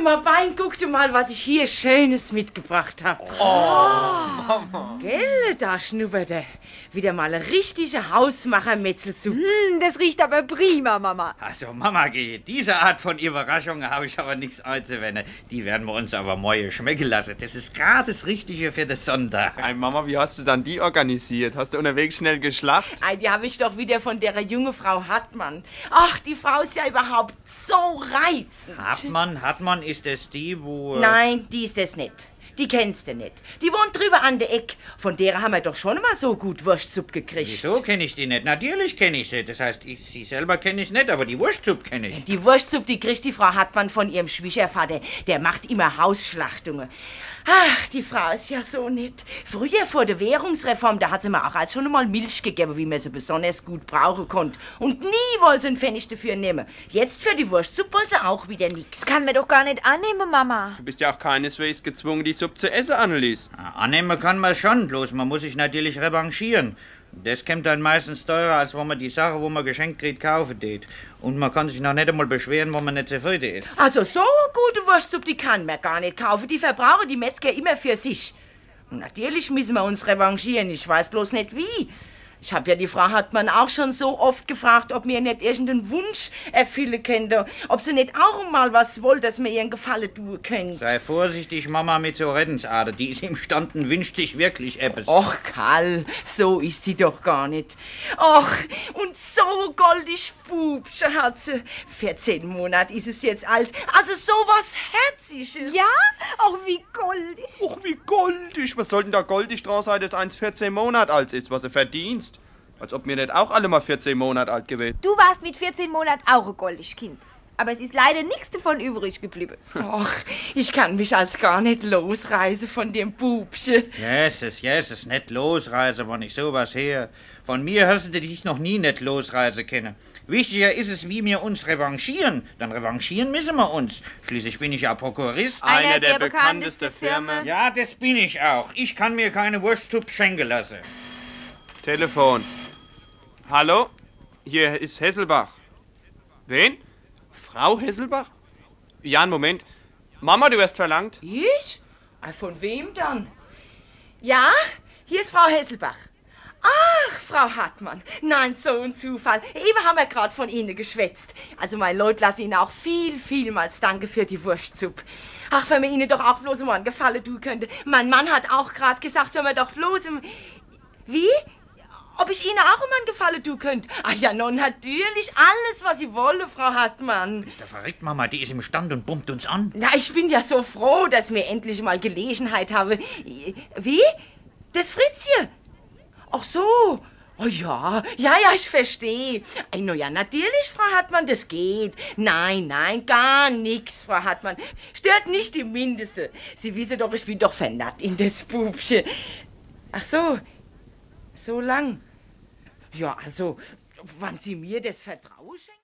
Guckte mal Wein, guckte mal, was ich hier Schönes mitgebracht habe. Oh, Mama. Gell, da schnuppert er. Wieder mal richtige Hausmacher-Metzelsuppe. Hm, das riecht aber prima, Mama. Also, Mama, geht. Diese Art von Überraschungen habe ich aber nichts einzuwenden. Die werden wir uns aber morgen schmecken lassen. Das ist gerade das Richtige für den Sonntag. Ei, Mama, wie hast du dann die organisiert? Hast du unterwegs schnell geschlacht? Ei, die habe ich doch wieder von der junge Frau Hartmann. Ach, die Frau ist ja überhaupt so reizend. Hartmann, Hartmann, ist das die, wo... äh, Nein, die ist es nicht. Die kennst du nicht. Die wohnt drüber an der Eck. Von der haben wir doch schon mal so gut Wurstsuppe gekriegt. Wieso kenne ich die nicht? Natürlich kenne ich sie. Das heißt, ich, sie selber kenne ich nicht, aber die Wurstsuppe kenne ich. Die Wurstsuppe, die kriegt die Frau Hartmann von ihrem Schwiegervater. Der macht immer Hausschlachtungen. Ach, die Frau ist ja so nett. Früher vor der Währungsreform, da hat sie mir auch als schon einmal Milch gegeben, wie man sie besonders gut brauchen konnte. Und nie wollte sie einen Pfennig dafür nehmen. Jetzt für die Wurstsuppe wollte sie auch wieder nix. Kann mir doch gar nicht annehmen, Mama. Du bist ja auch keineswegs gezwungen, die Suppe zu essen, Annelies. Ja, Annehmen kann man schon, bloß man muss sich natürlich revanchieren. Das kommt dann meistens teurer, als wenn man die Sache, wo man geschenkt kriegt, kaufen tät. Und man kann sich noch nicht einmal beschweren, wenn man nicht zufrieden ist. Also so eine gute Wurstsuppe, die kann man gar nicht kaufen. Die verbrauchen die Metzger immer für sich. Und natürlich müssen wir uns revanchieren. Ich weiß bloß nicht wie. Ich habe ja die Frau Hartmann auch schon so oft gefragt, ob mir nicht irgendeinen Wunsch erfüllen könnte. Ob sie nicht auch mal was wollte, dass mir ihren Gefallen tun könnte. Sei vorsichtig, Mama, mit so Reddensader. Die ist imstanden, wünscht sich wirklich etwas. Och, Karl, so ist sie doch gar nicht. Och, und so goldig Bubsche hat sie. 14 Monate ist es jetzt alt. Also sowas Herziges. Ja? Auch wie goldig. Och, wie goldig. Was soll denn da goldig dran sein, dass eins 14 Monate alt ist, was er verdienst? Als ob mir nicht auch alle mal 14 Monate alt gewesen. Du warst mit 14 Monaten auch ein goldig Kind. Aber es ist leider nichts davon übrig geblieben. Och, ich kann mich als gar nicht losreißen von dem Bubsche. Jesus, Jesus, nicht losreisen, wenn ich sowas her. Von mir hast du dich noch nie nicht losreisen können. Wichtiger ist es, wie wir uns revanchieren. Dann revanchieren müssen wir uns. Schließlich bin ich ja Prokurist. Einer der bekanntesten Firmen. Ja, das bin ich auch. Ich kann mir keine Wurstsuppe schenken lassen. Telefon. Hallo? Hier ist Hesselbach. Wen? Frau Hesselbach? Ja, einen Moment. Mama, du wirst verlangt. Ich? Ah, Von wem dann? Ja, hier ist Frau Hesselbach. Ach, Frau Hartmann. Nein, so ein Zufall. Eben haben wir gerade von Ihnen geschwätzt. Also, mein Leut, lass Ihnen auch viel, vielmals danke für die Wurstsuppe. Ach, wenn mir Ihnen doch auch bloß mal einen Gefallen tun könnte. Mein Mann hat auch gerade gesagt, wenn wir doch bloß im... Wie? Ob ich Ihnen auch um einen Gefallen tun könnte? Ach ja, nun natürlich alles, was Sie wollen, Frau Hartmann. Ist der verrückt, Mama? Die ist im Stand und pumpt uns an. Na, ich bin ja so froh, dass wir endlich mal Gelegenheit haben. Wie? Das Fritzchen? Ach so. Oh ja, ja, ja, ich verstehe. No ja, natürlich, Frau Hartmann, das geht. Nein, nein, gar nix, Frau Hartmann. Stört nicht die Mindeste. Sie wissen doch, ich bin doch vernarrt in das Bubchen. Ach so, so lang. Ja, also, wann Sie mir das Vertrauen schenken...